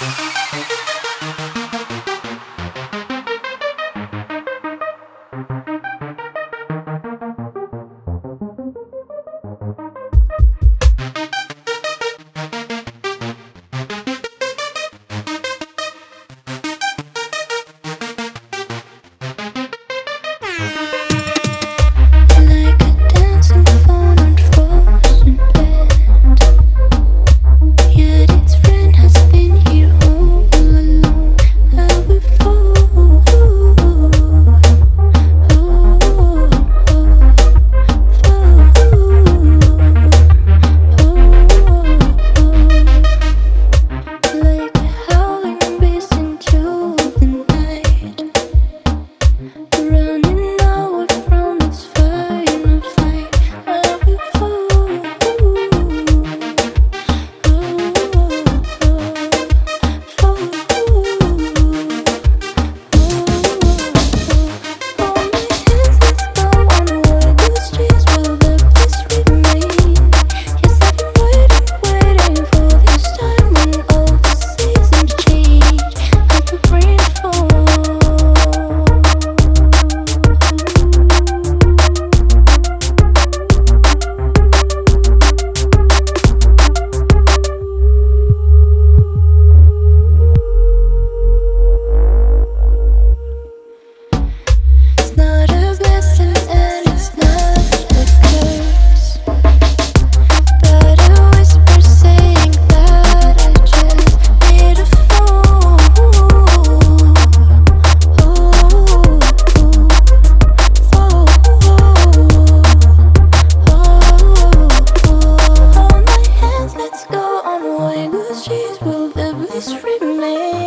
Música Running Hold my